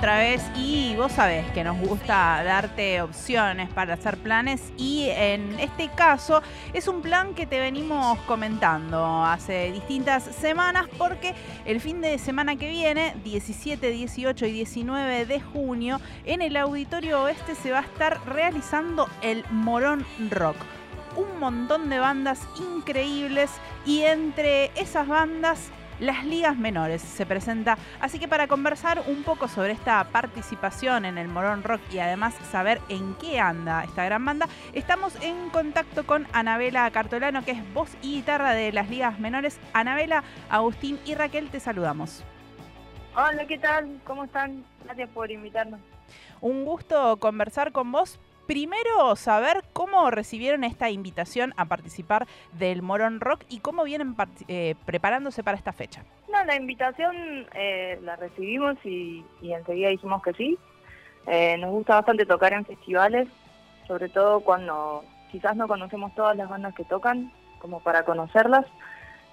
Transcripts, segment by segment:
otra vez y vos sabés que nos gusta darte opciones para hacer planes y en este caso es un plan que te venimos comentando hace distintas semanas porque el fin de semana que viene, 17, 18 y 19 de junio, en el Auditorio Oeste se va a estar realizando el Morón Rock. Un montón de bandas increíbles y entre esas bandas las ligas menores se presenta. Así que para conversar un poco sobre esta participación en el Morón Rock y además saber en qué anda esta gran banda, estamos en contacto con Anabela Cartolano, que es voz y guitarra de las ligas menores. Anabela, Agustín y Raquel, te saludamos. Hola, ¿qué tal? ¿Cómo están? Gracias por invitarnos. Un gusto conversar con vos primero saber cómo recibieron esta invitación a participar del Morón Rock y cómo vienen eh, preparándose para esta fecha. No, la invitación eh, la recibimos y, enseguida dijimos que sí. Eh, nos gusta bastante tocar en festivales, sobre todo cuando quizás no conocemos todas las bandas que tocan, como para conocerlas.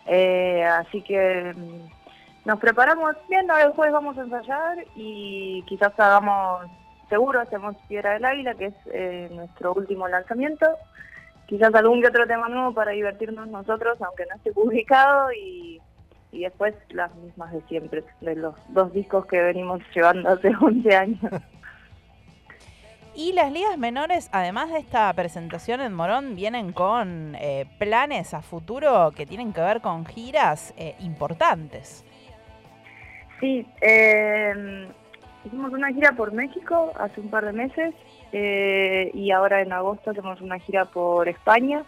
así que mm, nos preparamos bien, el jueves vamos a ensayar y quizás hagamos seguro hacemos Piedra del Águila, que es eh, nuestro último lanzamiento. Quizás algún que otro tema nuevo para divertirnos nosotros, aunque no esté publicado, y, y después las mismas de siempre, de los dos discos que venimos llevando hace 11 años. Y las ligas menores, además de esta presentación en Morón, vienen con eh, planes a futuro que tienen que ver con giras eh, importantes. Sí, eh, Hicimos una gira por México hace un par de meses eh, y ahora en agosto hacemos una gira por España,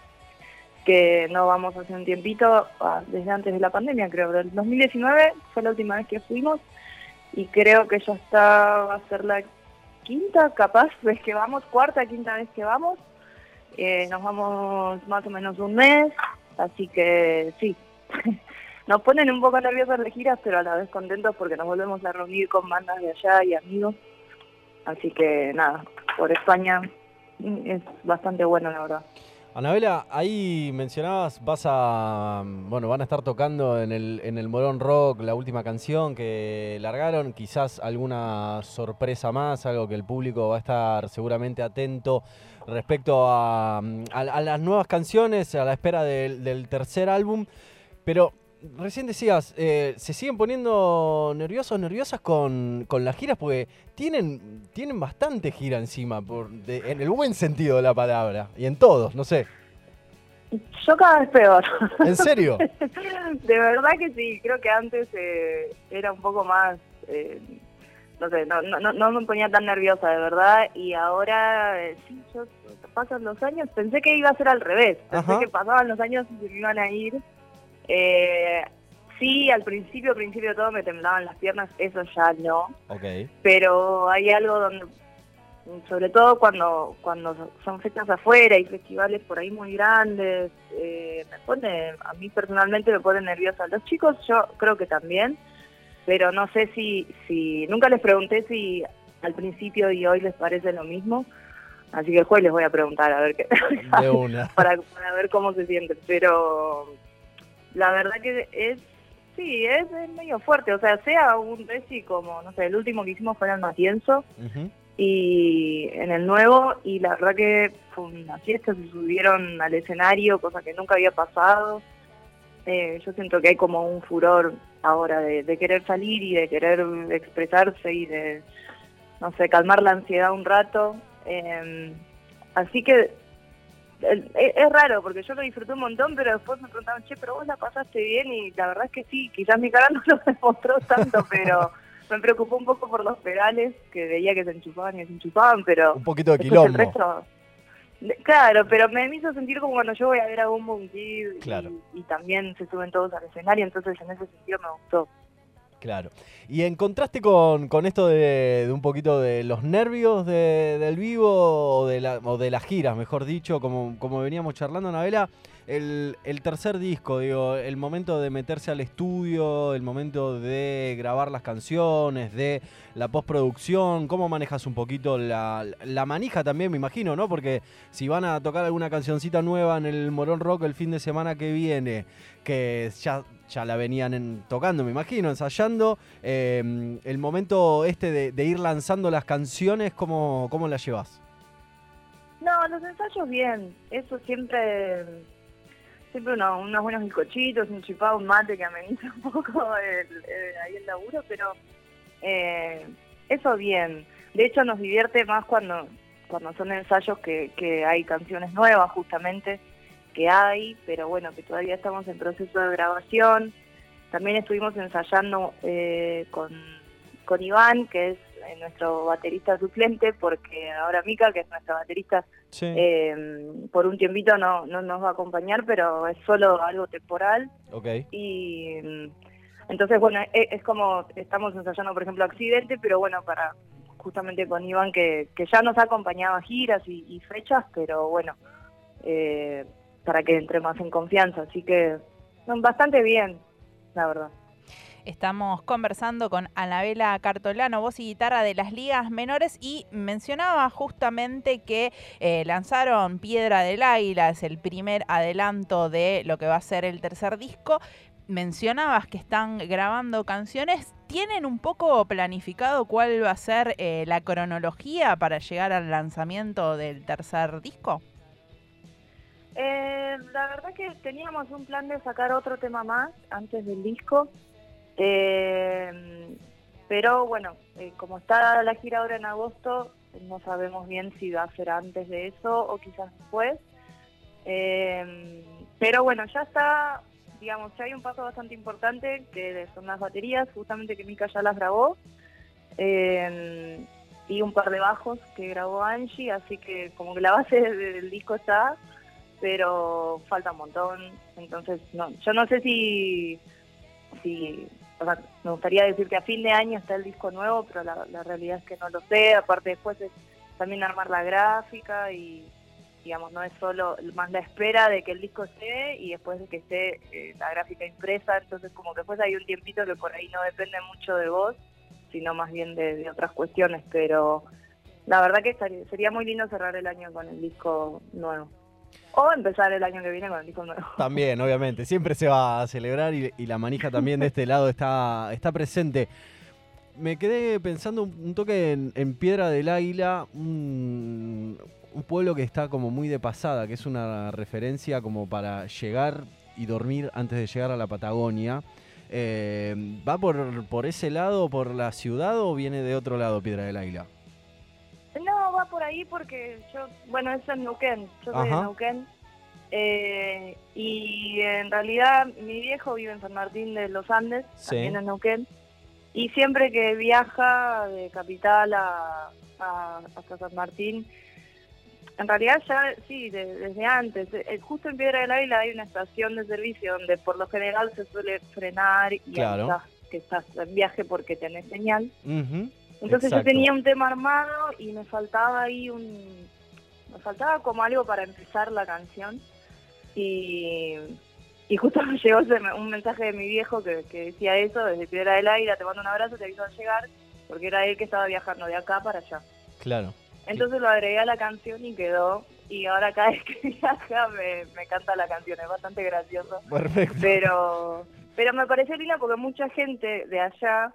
que no vamos hace un tiempito, ah, desde antes de la pandemia creo, pero el 2019 fue la última vez que fuimos y creo que ya está, va a ser la quinta capaz vez que vamos, cuarta, quinta vez que vamos. Eh, nos vamos más o menos un mes, así que sí, nos ponen un poco nerviosos las giras, pero a la vez contentos porque nos volvemos a reunir con bandas de allá y amigos. Así que nada, por España es bastante bueno, la verdad. Anabela, ahí mencionabas, vas a, bueno, van a estar tocando en el, en el Morón Rock la última canción que largaron, quizás alguna sorpresa más, algo que el público va a estar seguramente atento respecto a, las nuevas canciones, a la espera del, del tercer álbum, pero recién decías, eh, se siguen poniendo nerviosos, nerviosas con, las giras porque tienen, tienen bastante gira encima, por, en el buen sentido de la palabra, y en todos, no sé. Yo cada vez peor. ¿En serio? de verdad que sí, creo que antes eh, era un poco más, eh, no sé, no, no, no, me ponía tan nerviosa, de verdad, y ahora, sí, yo pasan los años, pensé que iba a ser al revés, pensé que pasaban los años y se me iban a ir eh, sí, al principio, principio de todo me temblaban las piernas, eso ya no. Pero hay algo donde, sobre todo cuando cuando son fechas afuera y festivales por ahí muy grandes, eh, me pone, a mí personalmente me pone nerviosa. Los chicos yo creo que también, pero no sé si, si nunca les pregunté si al principio y hoy les parece lo mismo. Así que el jueves les voy a preguntar a ver qué. para, para ver cómo se sienten. Pero la verdad que es, sí, es, medio fuerte, o sea, sea un reci como, no sé, el último que hicimos fue en el Matienzo, y en el nuevo, y la verdad que fue una fiesta, se subieron al escenario, cosa que nunca había pasado. Eh, yo siento que hay como un furor ahora de, querer salir y de querer expresarse y de, no sé, calmar la ansiedad un rato. Eh, así que es, raro porque yo lo disfruté un montón, pero después me preguntaban, che, pero vos la pasaste bien y la verdad es que sí, quizás mi cara no lo demostró tanto, pero me preocupó un poco por los pedales, que veía que se enchufaban y se enchufaban, pero... Un poquito de quilombo. claro, pero me hizo sentir como cuando yo voy a ver a Boom Kid y, también se suben todos al escenario, entonces en ese sentido me gustó. Claro. Y en contraste con, esto de, un poquito de los nervios del vivo o de, la, o de las giras, mejor dicho, como, como veníamos charlando, Anabela, el, tercer disco, digo, el momento de meterse al estudio, el momento de grabar las canciones, de la postproducción, ¿cómo manejas un poquito la, la manija también, me imagino, ¿no? Porque si van a tocar alguna cancioncita nueva en el Morón Rock el fin de semana que viene, que ya, ya la venían en- tocando, me imagino, ensayando, eh, el momento este de, de ir lanzando las canciones, ¿cómo, cómo las llevas? No, los ensayos bien. Eso siempre, siempre uno- unos buenos bizcochitos, un chipado, un mate que ameniza un poco el- ahí el laburo, pero eh, eso bien. De hecho nos divierte más cuando, cuando son ensayos que, que hay canciones nuevas justamente, que hay, pero bueno, que todavía estamos en proceso de grabación. También estuvimos ensayando eh, con, con Iván, que es nuestro baterista suplente, porque ahora Mica, que es nuestra baterista, Sí. eh, por un tiempito no, no nos va a acompañar, pero es solo algo temporal. ok. Y entonces, bueno, es, es como estamos ensayando, por ejemplo, Accidente, pero bueno, para justamente con Iván, que, que ya nos ha acompañado a giras y, y fechas, pero bueno, eh, para que entre más en confianza. Así que no, bastante bien, la verdad. Estamos conversando con Anabela Cartolano, voz y guitarra de las ligas menores, y mencionaba justamente que eh, lanzaron Piedra del Águila, es el primer adelanto de lo que va a ser el tercer disco. Mencionabas que están grabando canciones. ¿Tienen un poco planificado cuál va a ser eh, la cronología para llegar al lanzamiento del tercer disco? Eh, la verdad que teníamos un plan de sacar otro tema más antes del disco, eh, pero bueno, eh, como está la gira ahora en agosto, no sabemos bien si va a ser antes de eso o quizás después. Eh, pero bueno, ya está, digamos, ya hay un paso bastante importante que son las baterías, justamente que Mika ya las grabó. Eh, y un par de bajos que grabó Angie, así que como que la base del disco está, pero falta un montón. Entonces, no, yo no sé si, si me gustaría decir que a fin de año está el disco nuevo, pero la, realidad es que no lo sé. Aparte después es también armar la gráfica y, digamos, no es solo más la espera de que el disco esté y después de que esté eh, la gráfica impresa. Entonces, como que después hay un tiempito que por ahí no depende mucho de vos, sino más bien de, de otras cuestiones. Pero la verdad que estaría- sería muy lindo cerrar el año con el disco nuevo. O empezar el año que viene con el disco nuevo. También, obviamente, siempre se va a celebrar y, la manija también de este lado está, está presente. Me quedé pensando un, toque en, Piedra del Águila, un, un pueblo que está como muy de pasada, que es una referencia como para llegar y dormir antes de llegar a la Patagonia. Eh, ¿Va por, por ese lado, por la ciudad o viene de otro lado Piedra del Águila? Va por ahí porque yo, bueno, es en Neuquén, yo soy Ajá. de Neuquén. Eh, y en realidad mi viejo vive en San Martín de los Andes, Sí. también en Neuquén. Y siempre que viaja de capital a, a- hasta San Martín, en realidad ya, sí, de- desde antes. Eh, justo en Piedra del Águila hay una estación de servicio donde por lo general se suele frenar y Claro. que estás en viaje porque tenés señal. Entonces Exacto. yo tenía un tema armado y me faltaba ahí un... Me faltaba como algo para empezar la canción. Y, y justo me llegó un mensaje de mi viejo que, que decía eso, desde Piedra del Águila, te mando un abrazo, te aviso al llegar, porque era él que estaba viajando de acá para allá. Claro. Entonces lo agregué a la canción y quedó. Y ahora cada vez que viaja me, me canta la canción, es bastante gracioso. Perfecto. Pero, pero me pareció linda porque mucha gente de allá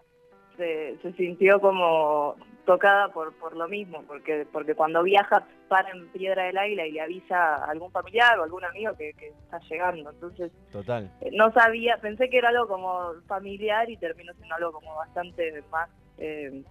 se, se sintió como tocada por, por lo mismo, porque, porque cuando viaja para en Piedra del Águila y le avisa a algún familiar o algún amigo que, que está llegando. Entonces, Total. eh, no sabía, pensé que era algo como familiar y terminó siendo algo como bastante más, eh,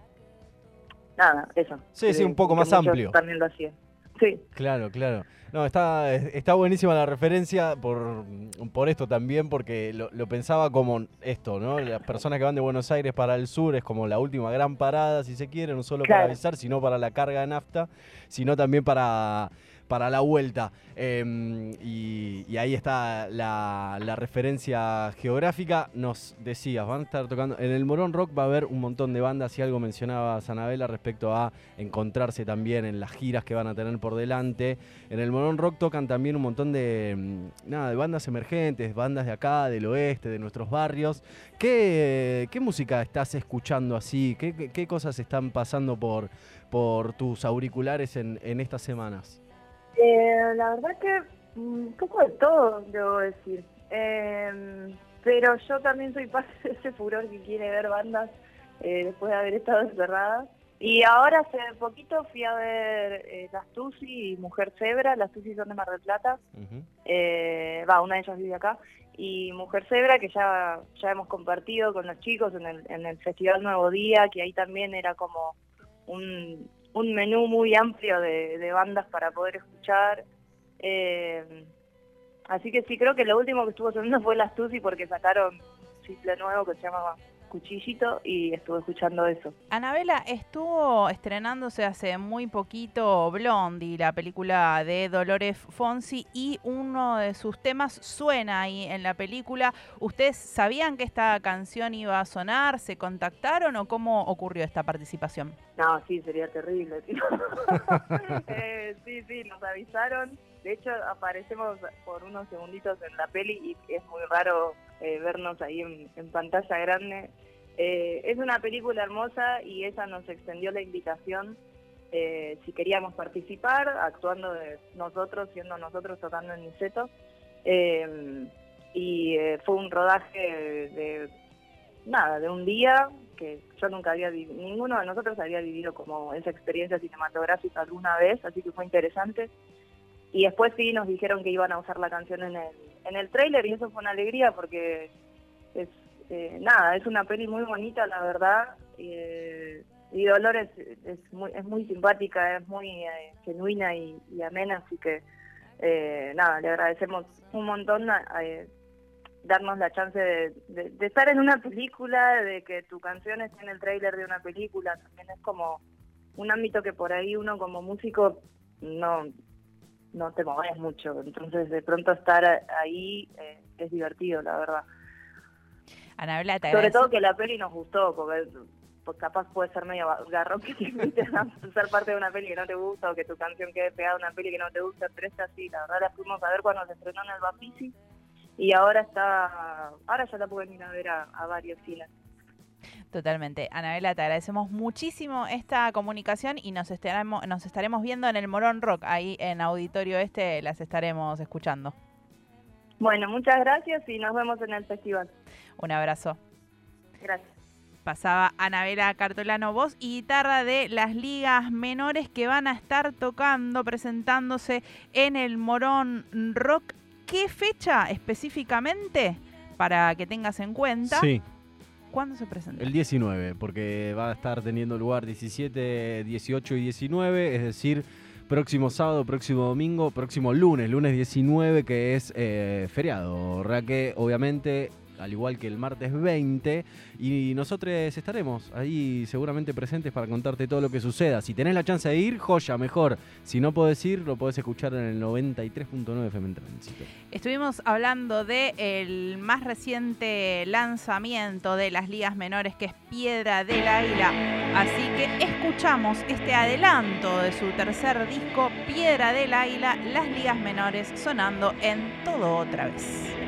nada, eso. Sí, sí, un poco más amplio. También lo hacían. Sí. Claro, claro. No, está, está buenísima la referencia por, por esto también, porque lo, lo pensaba como esto, ¿no? Las personas que van de Buenos Aires para el sur es como la última gran parada, si se quiere, no solo para avisar, sino para la carga de nafta, sino también para, para la vuelta. Em, y, ahí está la, referencia geográfica. Nos decías, van a estar tocando. En el Morón Rock va a haber un montón de bandas, y algo mencionaba Sanabela respecto a encontrarse también en las giras que van a tener por delante. En el Morón Rock tocan también un montón de, em, nada, de bandas emergentes, bandas de acá, del oeste, de nuestros barrios. ¿Qué, qué música estás escuchando así? ¿Qué, qué, cosas están pasando por, por tus auriculares en, en estas semanas? Eh, la verdad que un poco de todo, debo decir. Em, pero yo también soy parte de ese furor que quiere ver bandas eh, después de haber estado encerrada. Y ahora hace poquito fui a ver eh, Las Tusi y Mujer Zebra. Las Tusi son de Mar del Plata. Eh, va, una de ellas vive acá. Y Mujer Zebra, que ya, ya hemos compartido con los chicos en el, en el Festival Nuevo Día, que ahí también era como un, un menú muy amplio de, bandas para poder escuchar. Eh, así que sí, creo que lo último que estuvo sonando fue Las Tusi porque sacaron un simple nuevo que se llamaba cuchillito y estuve escuchando eso. Anabela, estuvo estrenándose hace muy poquito Blondie, la película de Dolores Fonsi, y uno de sus temas suena ahí en la película. ¿Ustedes sabían que esta canción iba a sonar? ¿Se contactaron o cómo ocurrió esta participación? No, sí, sería terrible. Eh, sí, sí, nos avisaron. De hecho, aparecemos por unos segunditos en la peli y es muy raro eh, vernos ahí en, pantalla grande. Eh, es una película hermosa y ella nos extendió la invitación eh, si queríamos participar, actuando nosotros, siendo nosotros tocando en Niceto. y fue un rodaje de, nada, de un día que yo nunca había vivido, ninguno de nosotros había vivido como esa experiencia cinematográfica alguna vez, así que fue interesante. Y después sí nos dijeron que iban a usar la canción en el en el tráiler y eso fue una alegría porque es eh, nada, es una peli muy bonita, la verdad. Eh, y Dolores es muy, es muy simpática, es muy eh, genuina y, amena, así que nada, le agradecemos un montón darnos la chance de, estar en una película, de que tu canción esté en el tráiler de una película, también es como un ámbito que por ahí uno como músico no no te mueves mucho. Entonces, de pronto estar ahí eh, es divertido, la verdad. Te Sobre todo que la peli nos gustó, porque pues capaz puede ser medio garrón que te ser parte de una peli que no te gusta o que tu canción quede pegada a una peli que no te gusta, pero es así, la verdad la fuimos a ver cuando se estrenó en el Bafisi y ahora está, ahora ya la pueden ir a ver a, a varios cines. Totalmente. Anabela, te agradecemos muchísimo esta comunicación y nos estaremos, nos estaremos viendo en el Morón Rock, ahí en Auditorio Este, las estaremos escuchando. Bueno, muchas gracias y nos vemos en el festival. Un abrazo. Gracias. Pasaba Anabela Cartolano, voz y guitarra de las ligas menores que van a estar tocando, presentándose en el Morón Rock. ¿Qué fecha específicamente? Para que tengas en cuenta. Sí. ¿Cuándo se presenta? El 19, porque va a estar teniendo lugar 17, 18 y 19, es decir, próximo sábado, próximo domingo, próximo lunes, lunes 19, que es eh, feriado. que obviamente al igual que el martes 20. Y nosotros estaremos ahí seguramente presentes para contarte todo lo que suceda. Si tenés la chance de ir, joya, mejor. Si no podés ir, lo podés escuchar en el 93.9 FM Tránsito. Estuvimos hablando del el más reciente lanzamiento de las ligas menores, que es Piedra del Águila. Así que escuchamos este adelanto de su tercer disco, Piedra del Águila, las ligas menores, sonando en todo otra vez.